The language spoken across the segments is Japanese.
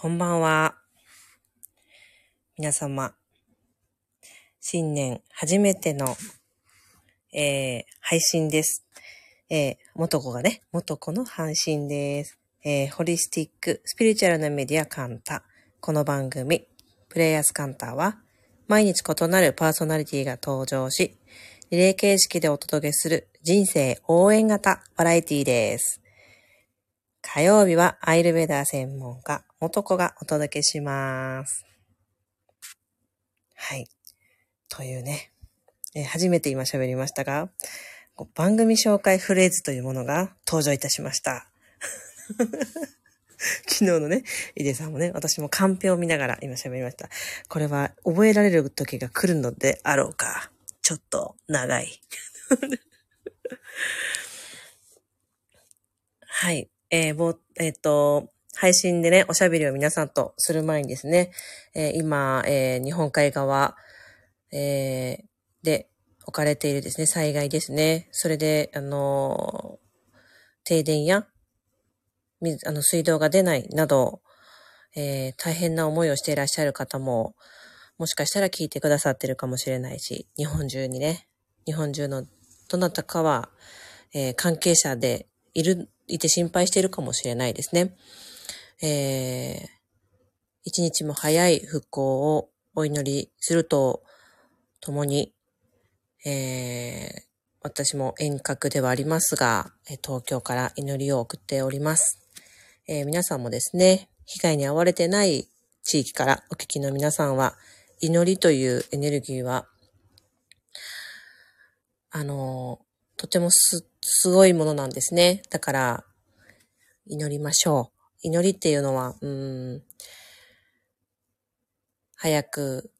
こんばんは。皆様、新年初めての、えー、配信です。えー、元子がね、元子の配信です。えー、ホリスティック、スピリチュアルなメディアカンタ。この番組、プレイヤースカンタは、毎日異なるパーソナリティが登場し、リレー形式でお届けする人生応援型バラエティです。火曜日はアイルベダー専門家、元子がお届けします。はい。というね、えー初めて今喋りましたが、番組紹介フレーズというものが登場いたしました。昨日のね、井出さんもね、私もカンペを見ながら今喋りました。これは覚えられる時が来るのであろうか。ちょっと長い。はい。えーぼ、えっ、と、配信でね、おしゃべりを皆さんとする前にですね、えー今、えー日本海側、えーで置かれているですね、災害ですね。それで、あの停電や、水、あの、水道が出ないなど、え大変な思いをしていらっしゃる方も、もしかしたら聞いてくださってるかもしれないし、日本中にね、日本中のどなたかは、え関係者でいる、いて心配しているかもしれないですね。えー一日も早い復興をお祈りするとともに、えー私も遠隔ではありますが、東京から祈りを送っております。えー皆さんもですね、被害に遭われてない地域からお聞きの皆さんは、祈りというエネルギーは、あのとてもすっ、すごいものなんですね。だから、祈りましょう。祈りっていうのは、うん、早く、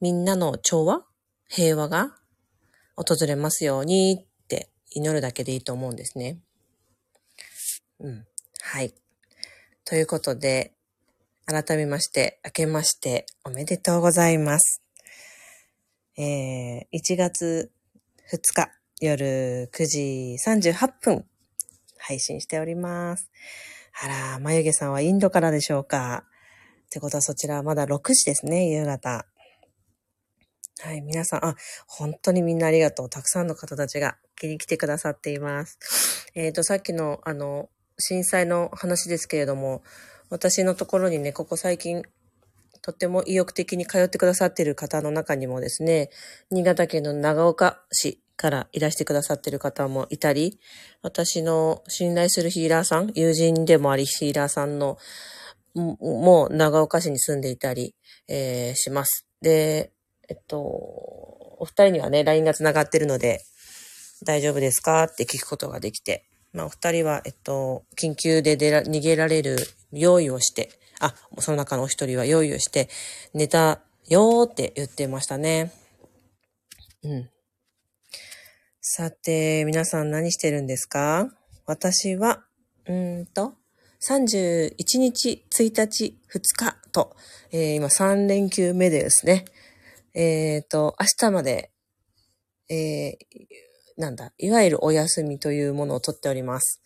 みんなの調和？平和が？訪れますようにって祈るだけでいいと思うんですね。うん。はい。ということで、改めまして、明けましておめでとうございます。えー、1月2日夜9時38分配信しております。あら、眉毛さんはインドからでしょうか？ってことはそちらはまだ6時ですね、夕方。はい、皆さん、あ、本当にみんなありがとう。たくさんの方たちが気に来てくださっています。えっ、と、さっきの、あの、震災の話ですけれども、私のところにね、ここ最近、とっても意欲的に通ってくださっている方の中にもですね、新潟県の長岡市からいらしてくださってる方もいたり、私の信頼するヒーラーさん、友人でもありヒーラーさんの、ももう長岡市に住んでいたり、えーします。で、えっと、お二人にはね、LINE が繋がってるので、大丈夫ですかって聞くことができて、まあ、お二人は、えっと、緊急で出ら、逃げられる用意をして、あ、その中のお一人は用意をして、寝たよーって言ってましたね。うん。さて、皆さん何してるんですか？私は、うーんと、31日、1日、2日と、えー今3連休目でですね、えっ、と、明日まで、えーなんだ、いわゆるお休みというものをとっております。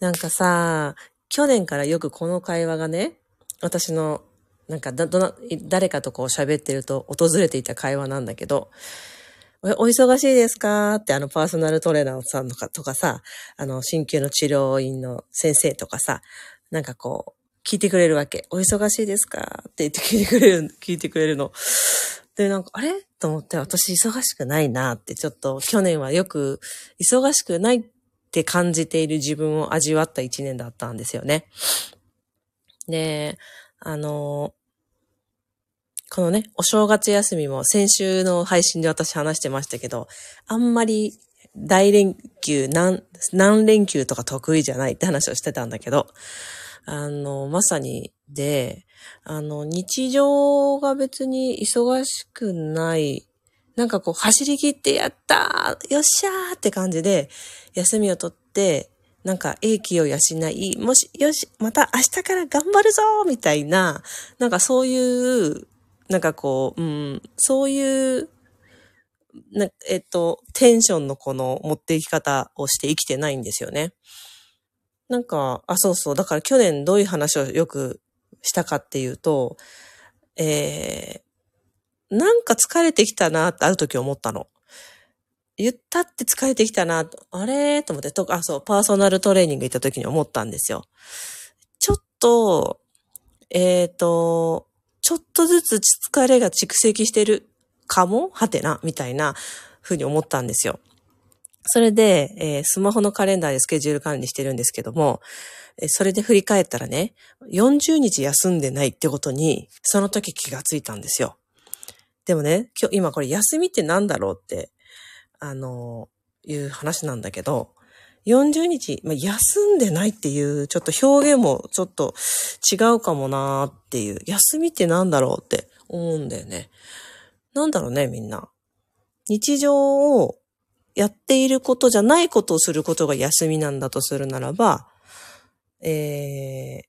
なんかさ、去年からよくこの会話がね、私の、なんかだ、どな、誰かとこう喋ってると訪れていた会話なんだけど、おお忙しいですか？ってあのパーソナルトレーナーさんとかとかさ、あの鍼灸の治療院の先生とかさ、なんかこう、聞いてくれるわけ。お忙しいですか？って言って聞いてくれる、聞いてくれるの。で、なんか、あれ？と思って、私忙しくないなって、ちょっと去年はよく忙しくないって感じている自分を味わった一年だったんですよね。で、あの、このね、お正月休みも先週の配信で私話してましたけど、あんまり大連休、何、何連休とか得意じゃないって話をしてたんだけど、あの、まさにで、あの、日常が別に忙しくない、なんかこう、走り切ってやったーよっしゃーって感じで、休みを取って、なんか、英気を養い、もし、よし、また明日から頑張るぞーみたいな、なんかそういう、なんかこう、うん、そういう、なえっと、テンションのこの持っていき方をして生きてないんですよね。なんか、あ、そうそう。だから去年どういう話をよくしたかっていうと、えー、なんか疲れてきたなってある時思ったの。言ったって疲れてきたな、あれ？と思って、とかあ、そう、パーソナルトレーニング行った時に思ったんですよ。ちょっと、えっ、ー、と、ちょっとずつ疲れが蓄積してるかも？はてなみたいな風に思ったんですよ。それで、えー、スマホのカレンダーでスケジュール管理してるんですけども、えー、それで振り返ったらね、40日休んでないってことに、その時気がついたんですよ。でもね、今日、今これ休みって何だろうって、あのー、いう話なんだけど、40日、まあ、休んでないっていう、ちょっと表現もちょっと違うかもなーっていう、休みって何だろうって思うんだよね。なんだろうね、みんな。日常をやっていることじゃないことをすることが休みなんだとするならば、え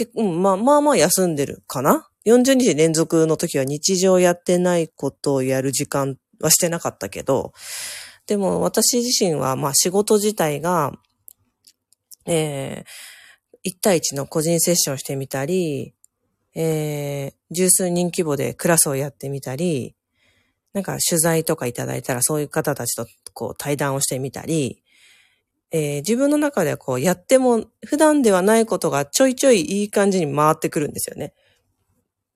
ー、うん、まあまあまあ休んでるかな ?40 日連続の時は日常やってないことをやる時間はしてなかったけど、でも私自身はまあ仕事自体が、えー、1対1の個人セッションしてみたり、えー、十数人規模でクラスをやってみたり、なんか取材とかいただいたらそういう方たちとこう対談をしてみたり、えー、自分の中ではこうやっても普段ではないことがちょいちょいいい感じに回ってくるんですよね。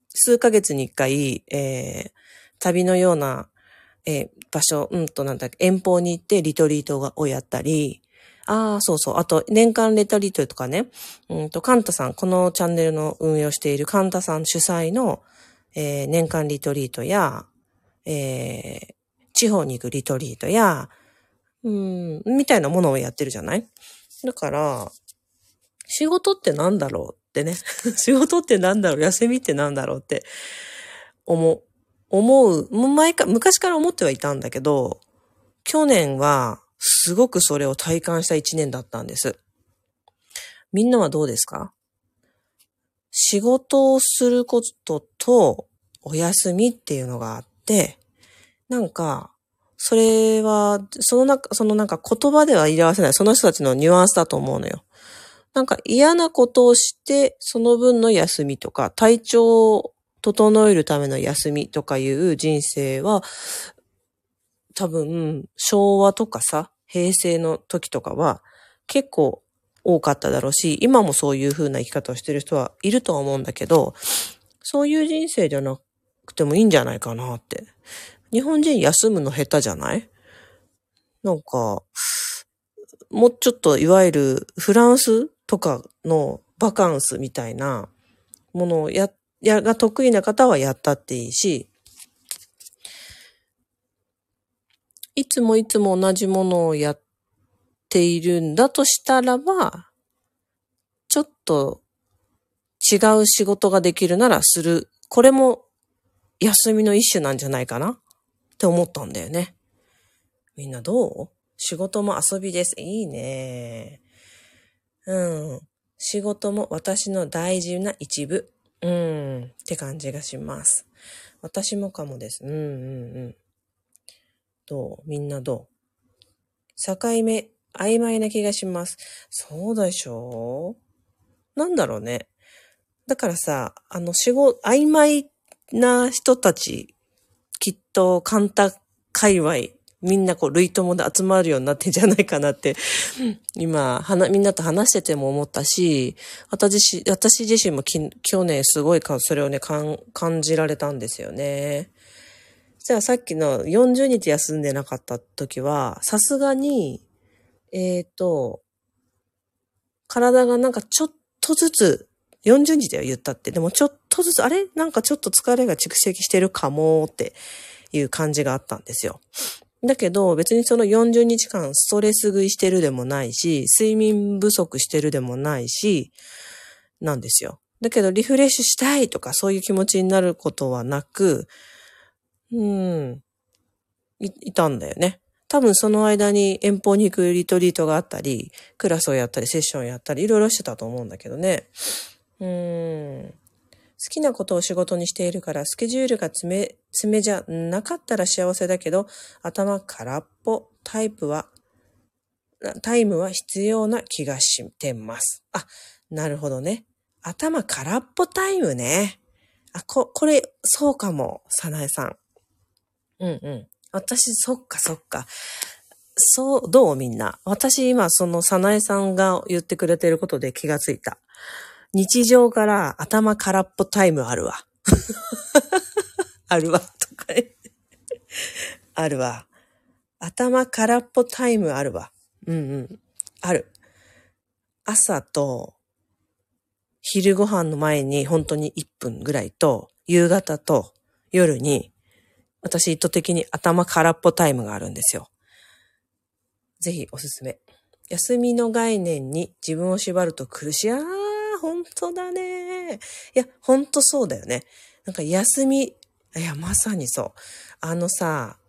数ヶ月に一回、えー、旅のような、えー、場所、うんとなんだっけ、遠方に行ってリトリートをやったり、ああ、そうそう。あと、年間レトリートとかね、うんと、カンタさん、このチャンネルの運営をしているカンタさん主催の、えー、年間リトリートや、えー、地方に行くリトリートや、うん、みたいなものをやってるじゃない？だから、仕事ってなんだろうってね。仕事ってなんだろう？休みってなんだろうって思う。思う。前か、昔から思ってはいたんだけど、去年はすごくそれを体感した一年だったんです。みんなはどうですか？仕事をすることとお休みっていうのがあって、なんか、それは、その中、そのなんか言葉では言い表せない、その人たちのニュアンスだと思うのよ。なんか嫌なことをして、その分の休みとか、体調整えるための休みとかいう人生は、多分、昭和とかさ、平成の時とかは結構多かっただろうし、今もそういう風な生き方をしてる人はいるとは思うんだけど、そういう人生じゃなくてもいいんじゃないかなって。日本人休むの下手じゃない？なんか、もうちょっといわゆるフランスとかのバカンスみたいなものをやっ、や、が得意な方はやったっていいし、いつもいつも同じものをやっているんだとしたらば、ちょっと違う仕事ができるならする。これも休みの一種なんじゃないかなって思ったんだよね。みんなどう？仕事も遊びです。いいね。うん。仕事も私の大事な一部。うん。って感じがします。私もかもです。うんうんうん。どう？みんなどう？境目、曖昧な気がします。そうでしょ？うなんだろうね。だからさ、あの、仕事、曖昧な人たち、きっと、カンタ界隈、みんなこう、類友で集まるようになってんじゃないかなって、今、はな、みんなと話してても思ったし、私、私自身もき去年すごいか、それをね、感じられたんですよね。じゃあさっきの40日休んでなかった時は、さすがに、えっ、ー、と、体がなんかちょっとずつ、40日では言ったって、でもちょっとずつ、あれ？なんかちょっと疲れが蓄積してるかもっていう感じがあったんですよ。だけど別にその40日間ストレス食いしてるでもないし、睡眠不足してるでもないし、なんですよ。だけどリフレッシュしたいとかそういう気持ちになることはなく、うん。い、いたんだよね。多分その間に遠方に行くリトリートがあったり、クラスをやったり、セッションをやったり、いろいろしてたと思うんだけどね。うん。好きなことを仕事にしているから、スケジュールが詰め、詰めじゃなかったら幸せだけど、頭空っぽタイプは、タイムは必要な気がしてます。あ、なるほどね。頭空っぽタイムね。あ、こ、これ、そうかも、さなえさん。うんうん。私、そっかそっか。そう、どうみんな？私今、そのさなえさんが言ってくれてることで気がついた。日常から頭空っぽタイムあるわ。あるわ、とかあるわ。頭空っぽタイムあるわ。うんうん。ある。朝と、昼ご飯の前に本当に1分ぐらいと、夕方と夜に、私意図的に頭空っぽタイムがあるんですよ。ぜひおすすめ。休みの概念に自分を縛ると苦しい。あー、本当だね。いや、本当そうだよね。なんか休み、いや、まさにそう。あのさ、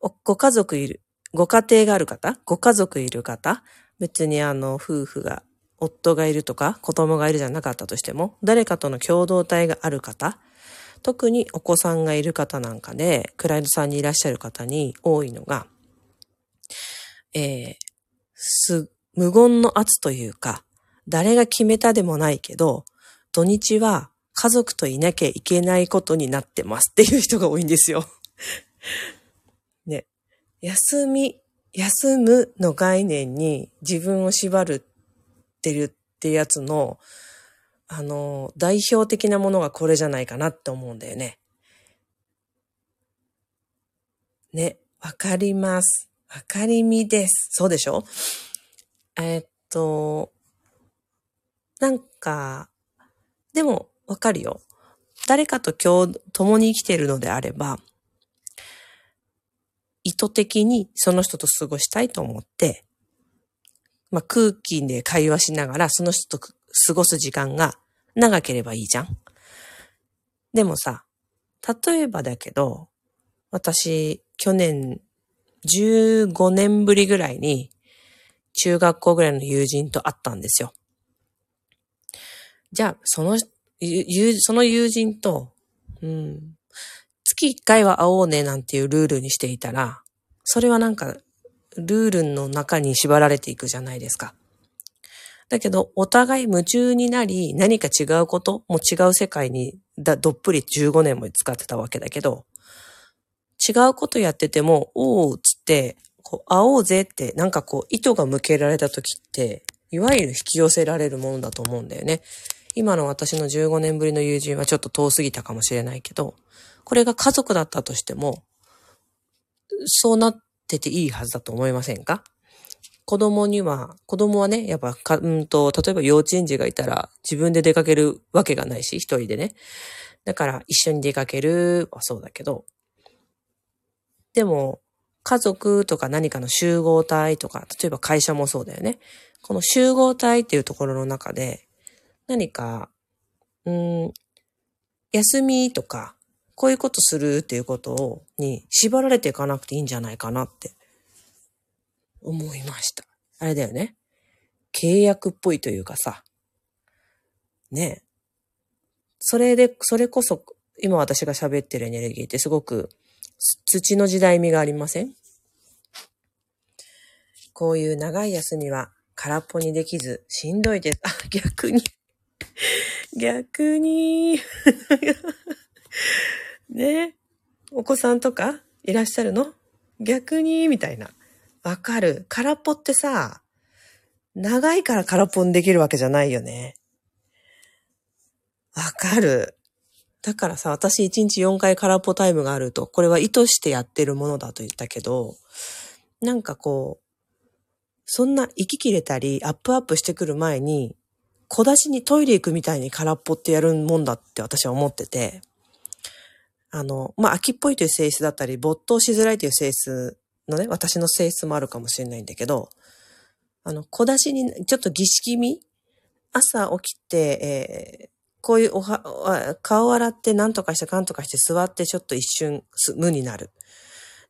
ご家族いる、ご家庭がある方？ご家族いる方？別にあの、夫婦が、夫がいるとか、子供がいるじゃなかったとしても、誰かとの共同体がある方？特にお子さんがいる方なんかで、クライアントさんにいらっしゃる方に多いのが、えー、す、無言の圧というか、誰が決めたでもないけど、土日は家族といなきゃいけないことになってますっていう人が多いんですよ。ね。休み、休むの概念に自分を縛るってるってやつの、あの、代表的なものがこれじゃないかなって思うんだよね。ね、わかります。わかりみです。そうでしょ？えー、っと、なんか、でもわかるよ。誰かと今日共に生きているのであれば、意図的にその人と過ごしたいと思って、まあ、空気で会話しながらその人と過ごす時間が長ければいいじゃん。でもさ、例えばだけど、私、去年、15年ぶりぐらいに、中学校ぐらいの友人と会ったんですよ。じゃあ、その、その友人と、うん、月1回は会おうねなんていうルールにしていたら、それはなんか、ルールの中に縛られていくじゃないですか。だけど、お互い夢中になり、何か違うこと、も違う世界にだどっぷり15年も使ってたわけだけど、違うことやってても、おう、つって、こう、会おうぜって、なんかこう、糸が向けられた時って、いわゆる引き寄せられるものだと思うんだよね。今の私の15年ぶりの友人はちょっと遠すぎたかもしれないけど、これが家族だったとしても、そうなってていいはずだと思いませんか？子供には、子供はね、やっぱ、うんと、例えば幼稚園児がいたら自分で出かけるわけがないし、一人でね。だから一緒に出かけるはそうだけど、でも、家族とか何かの集合体とか、例えば会社もそうだよね。この集合体っていうところの中で、何か、うん、休みとか、こういうことするっていうことを、に縛られていかなくていいんじゃないかなって思いました。あれだよね。契約っぽいというかさ。ねそれで、それこそ、今私が喋ってるエネルギーってすごく土の時代味がありません？こういう長い休みは空っぽにできずしんどいです。あ、逆に 逆に ねお子さんとかいらっしゃるの？逆に？みたいな。わかる。空っぽってさ、長いから空っぽにできるわけじゃないよね。わかる。だからさ、私1日4回空っぽタイムがあると、これは意図してやってるものだと言ったけど、なんかこう、そんな息切れたり、アップアップしてくる前に、小出しにトイレ行くみたいに空っぽってやるもんだって私は思ってて、あの、まあ、秋っぽいという性質だったり、没頭しづらいという性質のね、私の性質もあるかもしれないんだけど、あの、小出しに、ちょっと儀式味朝起きて、えー、こういうおは、顔洗って何とかしてかんとかして座ってちょっと一瞬無になる。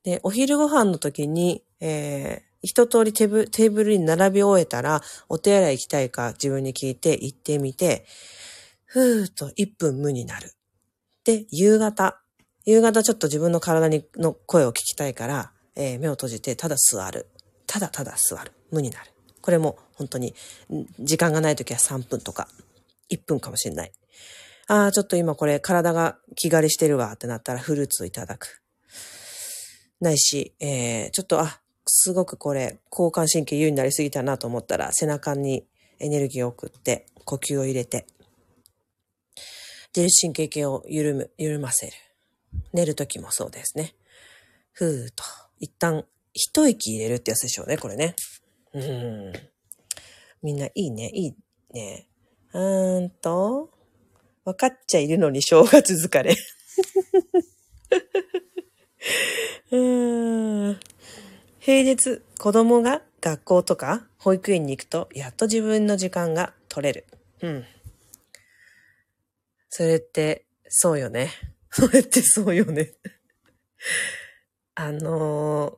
で、お昼ご飯の時に、えー、一通りテーブルに並び終えたら、お手洗い行きたいか自分に聞いて行ってみて、ふーっと1分無になる。で、夕方。夕方ちょっと自分の体にの声を聞きたいから、えー、目を閉じてただ座る。ただただ座る。無になる。これも本当に、時間がない時は3分とか、1分かもしれない。ああ、ちょっと今これ体が気枯れしてるわってなったらフルーツをいただく。ないし、えー、ちょっと、あ、すごくこれ、交感神経優位になりすぎたなと思ったら、背中にエネルギーを送って、呼吸を入れて、自律神経系を緩む、緩ませる。寝るときもそうですね。ふーと、一旦、一息入れるってやつでしょうね、これね。うん。みんないいね、いいね。うーんと、分かっちゃいるのに正月疲れ。うーん平日、子供が学校とか保育園に行くと、やっと自分の時間が取れる。うん。それって、そうよね。それってそうよね。あのー、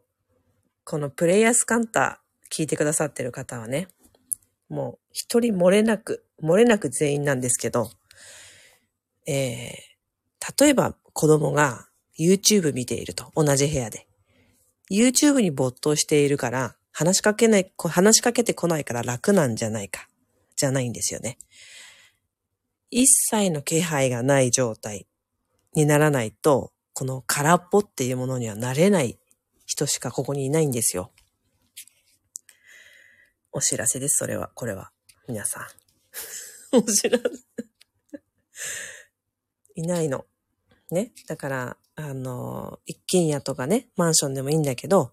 このプレイヤースカンター聞いてくださってる方はね、もう一人漏れなく、漏れなく全員なんですけど、えー、例えば子供が YouTube 見ていると、同じ部屋で。YouTube に没頭しているから、話しかけない、話しかけてこないから楽なんじゃないか、じゃないんですよね。一切の気配がない状態にならないと、この空っぽっていうものにはなれない人しかここにいないんですよ。お知らせです、それは、これは。皆さん。お知らせ。いないの。ね。だから、あの、一軒家とかね、マンションでもいいんだけど、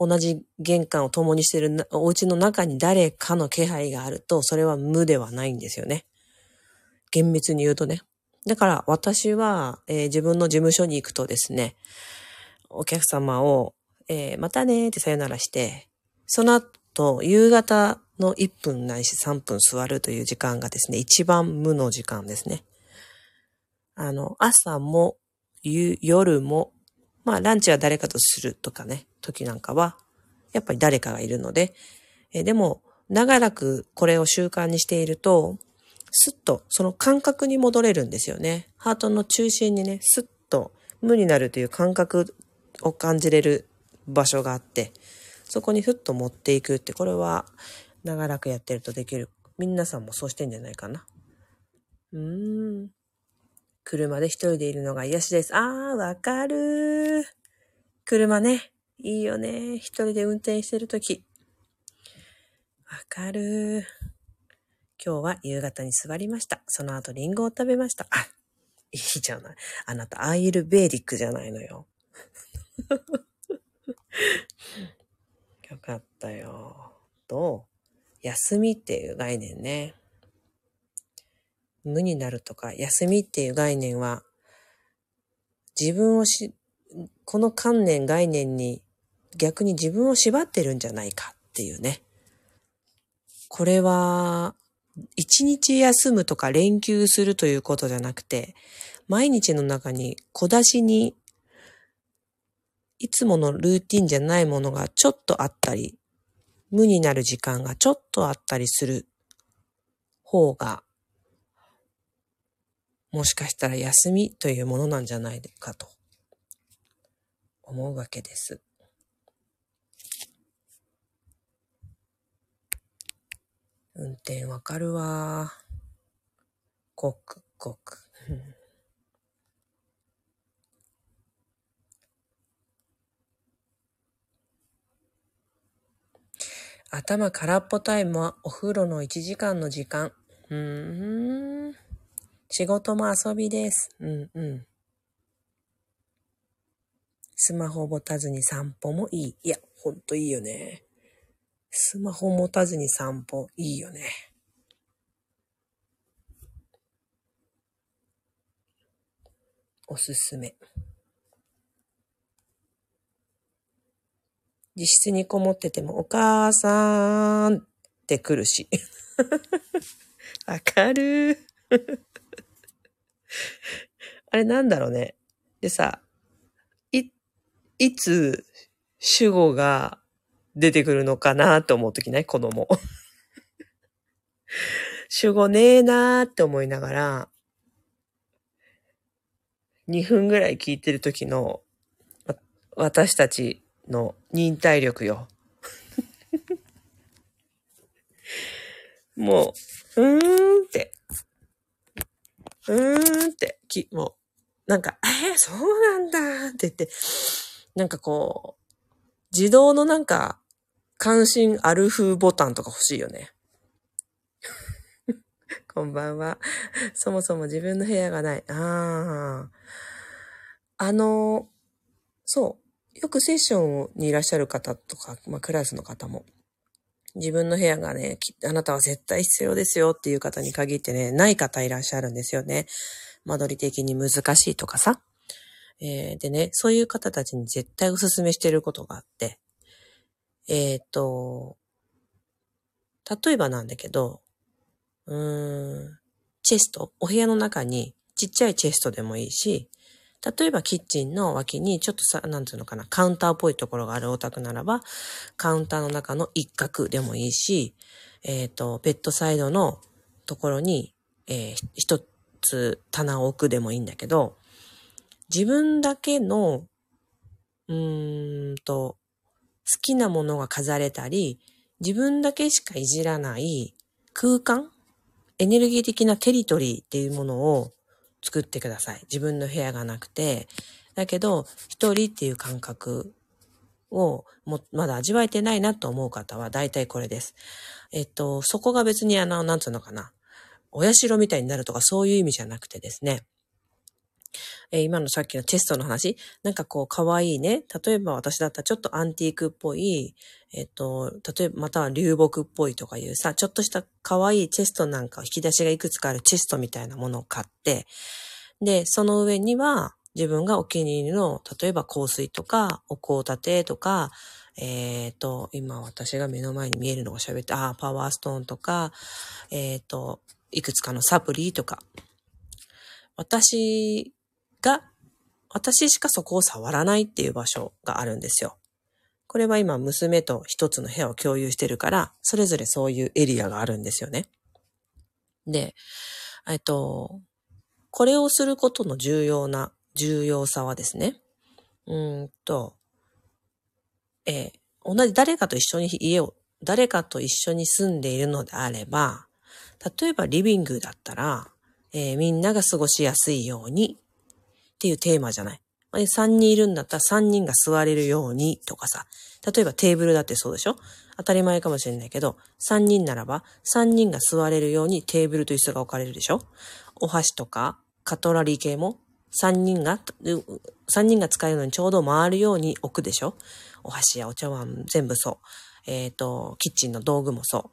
同じ玄関を共にしてるお家の中に誰かの気配があると、それは無ではないんですよね。厳密に言うとね。だから私は、えー、自分の事務所に行くとですね、お客様を、えー、またねーってさよならして、その後、夕方の1分ないし3分座るという時間がですね、一番無の時間ですね。あの、朝も、夜も、まあ、ランチは誰かとするとかね、時なんかは、やっぱり誰かがいるので、えでも、長らくこれを習慣にしていると、スッとその感覚に戻れるんですよね。ハートの中心にね、スッと無になるという感覚を感じれる場所があって、そこにふっと持っていくって、これは長らくやってるとできる。皆さんもそうしてんじゃないかな。うーん。車で一人でいるのが癒しです。あー、わかる車ね。いいよね。一人で運転してるとき。わかる今日は夕方に座りました。その後リンゴを食べました。あ、いいじゃない。あなた、アイルベーディックじゃないのよ。よかったよ。と、休みっていう概念ね。無になるとか、休みっていう概念は、自分をし、この観念、概念に逆に自分を縛ってるんじゃないかっていうね。これは、一日休むとか連休するということじゃなくて、毎日の中に小出しに、いつものルーティンじゃないものがちょっとあったり、無になる時間がちょっとあったりする方がもしかしたら休みというものなんじゃないかと思うわけです。運転わかるわ。ごくごく。頭空っぽタイムはお風呂の1時間の時間。うーん。仕事も遊びです。うんうん。スマホ持たずに散歩もいい。いや、ほんといいよね。スマホ持たずに散歩、いいよね。おすすめ。自室にこもってても、お母さんって来るし。わかる。あれなんだろうね。でさ、い、いつ主語が出てくるのかなと思うときね、子供。主語ねえなーって思いながら、2分ぐらい聞いてるときの、私たちの忍耐力よ。もう、うーんって、うーんって、き、もう、なんか、えー、そうなんだって言って、なんかこう、自動のなんか、関心ある風ボタンとか欲しいよね。こんばんは。そもそも自分の部屋がない。ああ。あの、そう。よくセッションにいらっしゃる方とか、まあクラスの方も、自分の部屋がね、あなたは絶対必要ですよっていう方に限ってね、ない方いらっしゃるんですよね。間取り的に難しいとかさ。えー、でね、そういう方たちに絶対お勧めしてることがあって、えっ、と、例えばなんだけど、うーん、チェスト、お部屋の中にちっちゃいチェストでもいいし、例えばキッチンの脇にちょっとさ、なんつうのかな、カウンターっぽいところがあるお宅ならば、カウンターの中の一角でもいいし、えっ、ー、と、ベッドサイドのところに、えー、一つ棚を置くでもいいんだけど、自分だけの、うーんと、好きなものが飾れたり、自分だけしかいじらない空間エネルギー的なテリトリーっていうものを作ってください。自分の部屋がなくて。だけど、一人っていう感覚をもまだ味わえてないなと思う方は大体これです。えっと、そこが別にあの、なんつうのかな。お社みたいになるとかそういう意味じゃなくてですね。えー、今のさっきのチェストの話、なんかこう、可愛いね。例えば私だったらちょっとアンティークっぽい、えっ、と、例えばまたは流木っぽいとかいうさ、ちょっとした可愛いチェストなんか引き出しがいくつかあるチェストみたいなものを買って、で、その上には自分がお気に入りの、例えば香水とか、お香立てとか、えっ、ー、と、今私が目の前に見えるのが喋って、ああ、パワーストーンとか、えっ、ー、と、いくつかのサプリとか、私が、私しかそこを触らないっていう場所があるんですよ。これは今娘と一つの部屋を共有してるから、それぞれそういうエリアがあるんですよね。で、えっと、これをすることの重要な、重要さはですね、うんと、えー、同じ誰かと一緒に家を、誰かと一緒に住んでいるのであれば、例えばリビングだったら、えー、みんなが過ごしやすいようにっていうテーマじゃない。3人いるんだったら3人が座れるようにとかさ。例えばテーブルだってそうでしょ？当たり前かもしれないけど、3人ならば3人が座れるようにテーブルと椅子が置かれるでしょ？お箸とかカトラリー系も3人が、3人が使えるのにちょうど回るように置くでしょ？お箸やお茶碗全部そう。えっ、ー、と、キッチンの道具もそ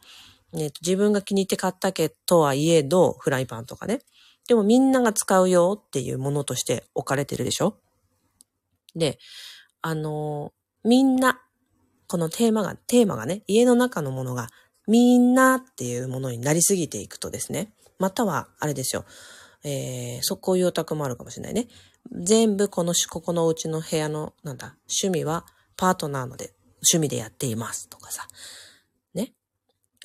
う。自分が気に入って買ったけとはいえど、フライパンとかね。でもみんなが使うよっていうものとして置かれてるでしょ？で、あの、みんな、このテーマが、テーマがね、家の中のものがみんなっていうものになりすぎていくとですね、または、あれですよ、えー、そこういうオタクもあるかもしれないね。全部この、ここのうちの部屋の、なんだ、趣味はパートナーので、趣味でやっていますとかさ。ね。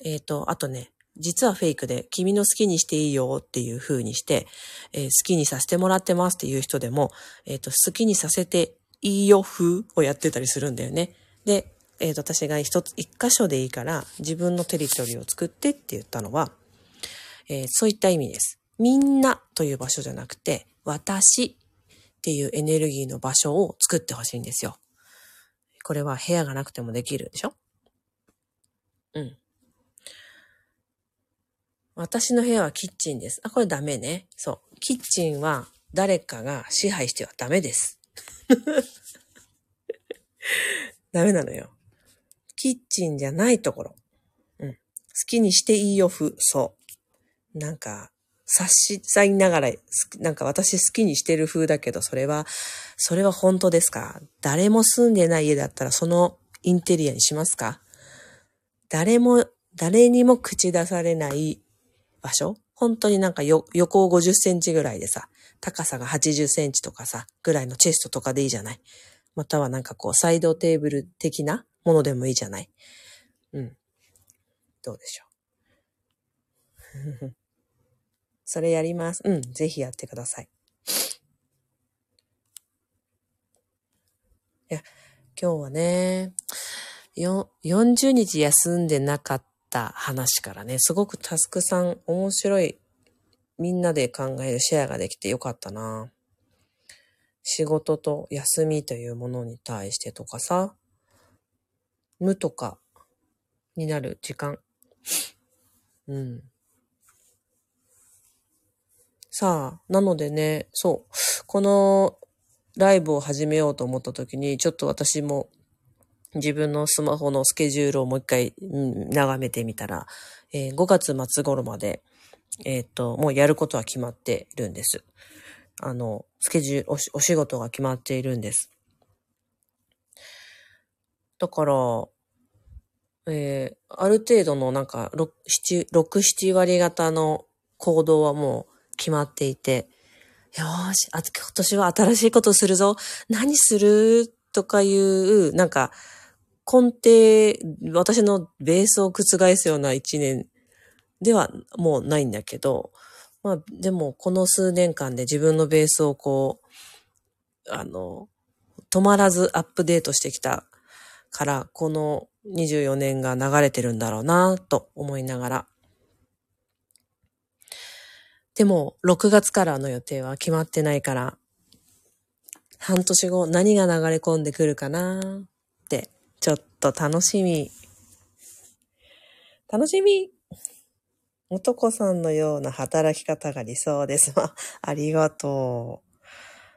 えっ、ー、と、あとね、実はフェイクで、君の好きにしていいよっていう風にして、えー、好きにさせてもらってますっていう人でも、えっ、ー、と、好きにさせていいよ風をやってたりするんだよね。で、えっ、ー、と、私が一つ、一箇所でいいから、自分のテリトリーを作ってって言ったのは、えそういった意味です。みんなという場所じゃなくて、私っていうエネルギーの場所を作ってほしいんですよ。これは部屋がなくてもできるでしょうん。私の部屋はキッチンです。あ、これダメね。そう。キッチンは誰かが支配してはダメです。ダメなのよ。キッチンじゃないところ。うん。好きにしていいよふ。そう。なんか、察しさいながら、なんか私好きにしてる風だけど、それは、それは本当ですか？誰も住んでない家だったらそのインテリアにしますか？誰も、誰にも口出されない場所？本当になんかよ横50センチぐらいでさ、高さが80センチとかさ、ぐらいのチェストとかでいいじゃない？またはなんかこう、サイドテーブル的なものでもいいじゃない？うん。どうでしょう？それやります。うん、ぜひやってください。いや、今日はね、よ、40日休んでなかった話からね、すごくタスクさん面白い、みんなで考えるシェアができてよかったな。仕事と休みというものに対してとかさ、無とかになる時間。うん。さあ、なのでね、そう、このライブを始めようと思った時に、ちょっと私も自分のスマホのスケジュールをもう一回、眺めてみたら、えー、5月末頃まで、えっ、と、もうやることは決まっているんです。あの、スケジュールお、仕事が決まっているんです。だから、えー、ある程度のなんか6、7、7割方の行動はもう決まっていて、よーし、あ、今年は新しいことするぞ。何する？とかいう、なんか、根底、私のベースを覆すような一年ではもうないんだけど、まあ、でもこの数年間で自分のベースをこう、あの、止まらずアップデートしてきたから、この24年が流れてるんだろうなと思いながら。でも、6月からの予定は決まってないから、半年後何が流れ込んでくるかな、ちょっと楽しみ。楽しみ男さんのような働き方が理想です。ありがとう。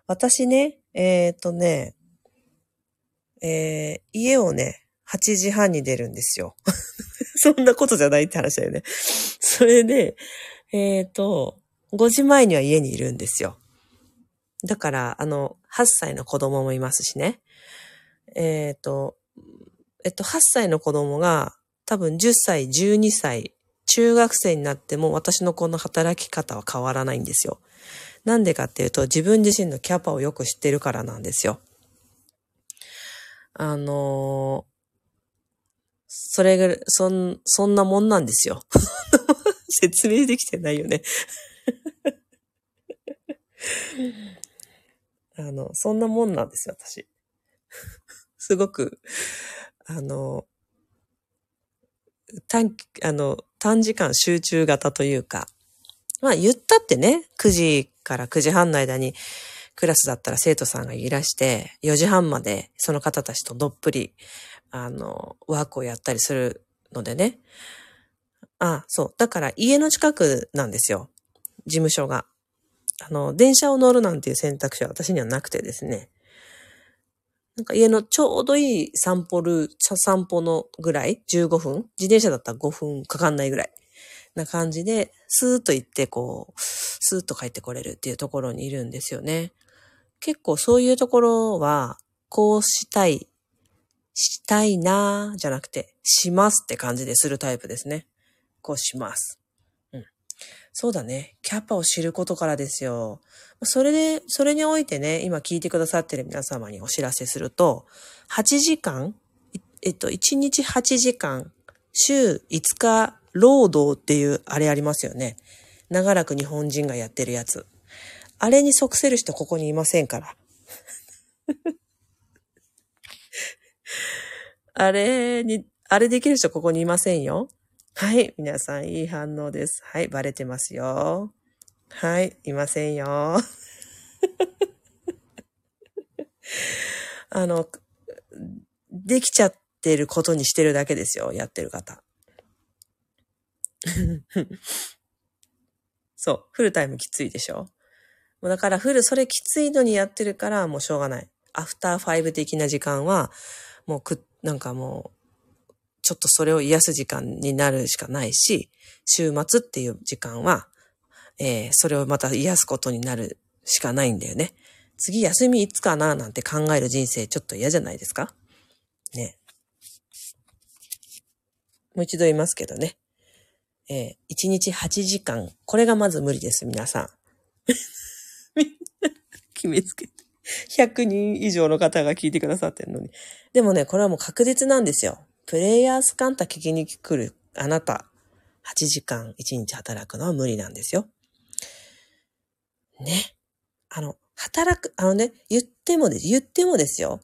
私ね、えっ、ー、とね、えー、家をね、8時半に出るんですよ。そんなことじゃないって話だよね。それで、えっ、ー、と、5時前には家にいるんですよ。だから、あの、8歳の子供もいますしね。えっ、ー、と、えっと、8歳の子供が多分10歳、12歳、中学生になっても私のこの働き方は変わらないんですよ。なんでかっていうと自分自身のキャパをよく知ってるからなんですよ。あのー、それぐらい、そん、そんなもんなんですよ。説明できてないよね あの、そんなもんなんですよ、私。すごく、あの、短、あの、短時間集中型というか、まあ言ったってね、9時から9時半の間にクラスだったら生徒さんがいらして、4時半までその方たちとどっぷり、あの、ワークをやったりするのでね。あ、そう。だから家の近くなんですよ。事務所が。あの、電車を乗るなんていう選択肢は私にはなくてですね。なんか家のちょうどいい散歩ルー、散歩のぐらい ?15 分？自転車だったら5分かかんないぐらいな感じで、スーッと行ってこう、スーッと帰ってこれるっていうところにいるんですよね。結構そういうところは、こうしたい、したいなーじゃなくて、しますって感じでするタイプですね。こうします。そうだね。キャパを知ることからですよ。それで、それにおいてね、今聞いてくださってる皆様にお知らせすると、8時間、えっと、1日8時間、週5日労働っていうあれありますよね。長らく日本人がやってるやつ。あれに即せる人ここにいませんから。あれに、あれできる人ここにいませんよ。はい。皆さんいい反応です。はい。バレてますよ。はい、いませんよ。あの、できちゃってることにしてるだけですよ、やってる方。そう、フルタイムきついでしょもうだからフル、それきついのにやってるからもうしょうがない。アフターファイブ的な時間は、もうく、なんかもう、ちょっとそれを癒す時間になるしかないし、週末っていう時間は、えー、それをまた癒すことになるしかないんだよね。次休みいつかななんて考える人生ちょっと嫌じゃないですか？ね。もう一度言いますけどね。えー、1日8時間。これがまず無理です、皆さん。みんな決めつけて。100人以上の方が聞いてくださってるのに。でもね、これはもう確実なんですよ。プレイヤースカンタ聞きに来るあなた、8時間1日働くのは無理なんですよ。ね。あの、働く、あのね、言ってもです、言ってもですよ。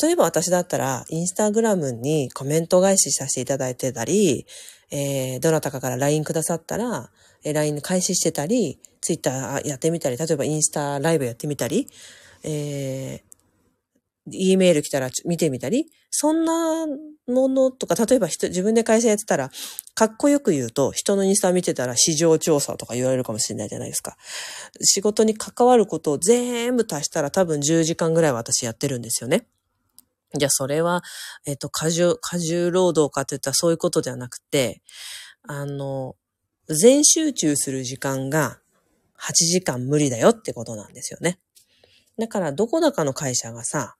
例えば私だったら、インスタグラムにコメント返しさせていただいてたり、えー、どなたかから LINE くださったら、えー、LINE 開始してたり、Twitter やってみたり、例えばインスタライブやってみたり、えー、E メール来たら見てみたり、そんなものとか、例えば人、自分で会社やってたら、かっこよく言うと、人のインスタ見てたら市場調査とか言われるかもしれないじゃないですか。仕事に関わることを全部足したら多分10時間ぐらい私やってるんですよね。じゃあそれは、えっ、と、過重、過重労働かって言ったらそういうことではなくて、あの、全集中する時間が8時間無理だよってことなんですよね。だから、どこだかの会社がさ、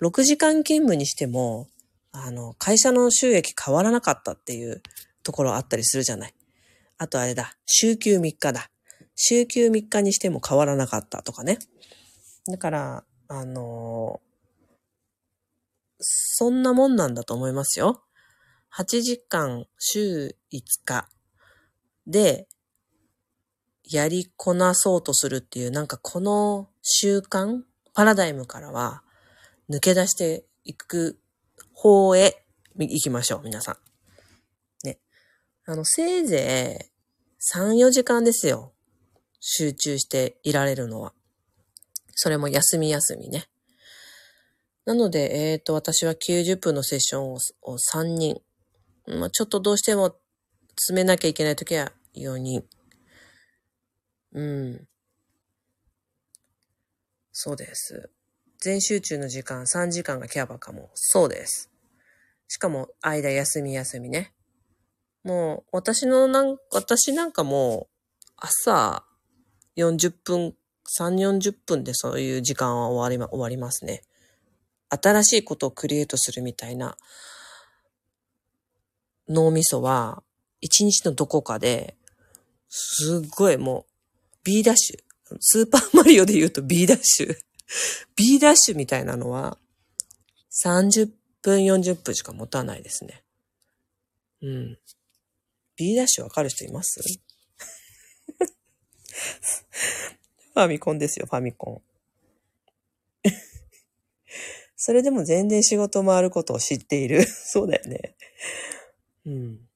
6時間勤務にしても、あの、会社の収益変わらなかったっていうところあったりするじゃない。あとあれだ、週休3日だ。週休3日にしても変わらなかったとかね。だから、あのそんなもんなんだと思いますよ。8時間週5日でやりこなそうとするっていう、なんかこの習慣、パラダイムからは抜け出していく方へ行きましょう、皆さん。ね。あの、せいぜい3、4時間ですよ。集中していられるのは。それも休み休みね。なので、えっ、ー、と、私は90分のセッションを3人。まあ、ちょっとどうしても詰めなきゃいけないときは4人。うん。そうです。全集中の時間3時間がキャバかも。そうです。しかも、間休み休みね。もう、私のなん、私なんかもう、朝40分、3、40分でそういう時間は終わりま、終わりますね。新しいことをクリエイトするみたいな脳みそは、一日のどこかで、すっごいもう、B ダッシュ。スーパーマリオで言うと B ダッシュ。B ダッシュみたいなのは、30分、40分しか持たないですね。うん。B ダッシュわかる人います？ファミコンですよ、ファミコン。それでも全然仕事回ることを知っている。そうだよね。うん。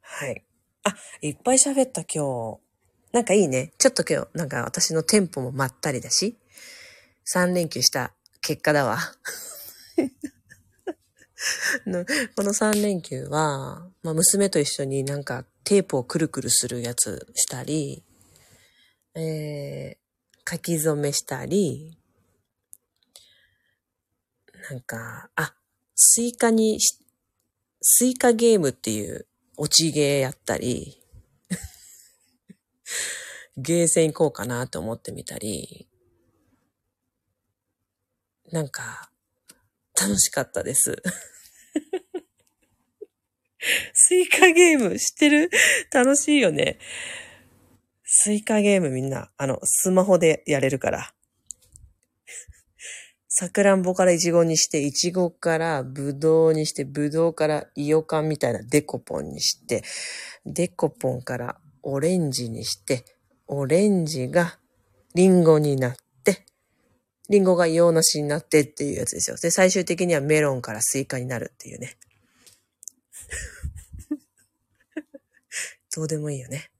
はい。あ、いっぱい喋った今日。なんかいいね。ちょっと今日、なんか私のテンポもまったりだし、3連休した結果だわ。この3連休は、まあ、娘と一緒になんかテープをくるくるするやつしたり、えー、書き初めしたり、なんか、あ、スイカに、スイカゲームっていう落ちゲーやったり、ゲーセン行こうかなと思ってみたり、なんか、楽しかったです。スイカゲーム知ってる？楽しいよね。スイカゲームみんな、あの、スマホでやれるから。さくらんぼからイチゴにして、イチゴからブドウにして、ブドウからイヨカンみたいなデコポンにして、デコポンからオレンジにして、オレンジがリンゴになって、リンゴが洋梨になってっていうやつですよ。で、最終的にはメロンからスイカになるっていうね。どうでもいいよね。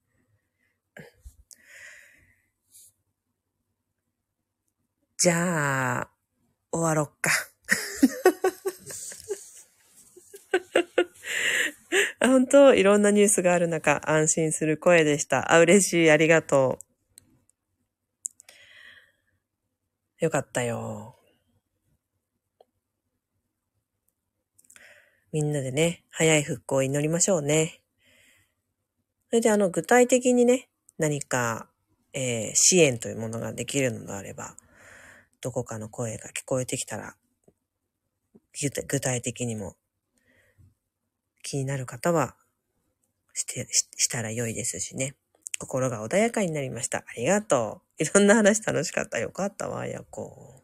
じゃあ、終わろっか。本当、いろんなニュースがある中、安心する声でした。あ、嬉しい。ありがとう。よかったよ。みんなでね、早い復興を祈りましょうね。それであの、具体的にね、何か、えー、支援というものができるのであれば、どこかの声が聞こえてきたら、具体的にも気になる方はして、したら良いですしね。心が穏やかになりました。ありがとう。いろんな話楽しかった。よかったわ、やこ。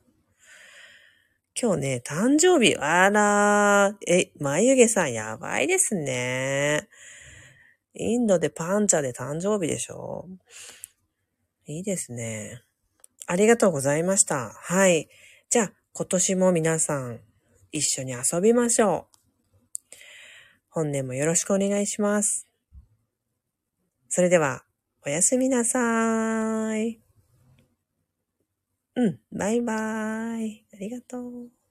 今日ね、誕生日。あらえ、眉毛さんやばいですね。インドでパンチャで誕生日でしょ？いいですね。ありがとうございました。はい。じゃあ、今年も皆さん、一緒に遊びましょう。本年もよろしくお願いします。それでは、おやすみなさーい。うん、バイバーイ。ありがとう。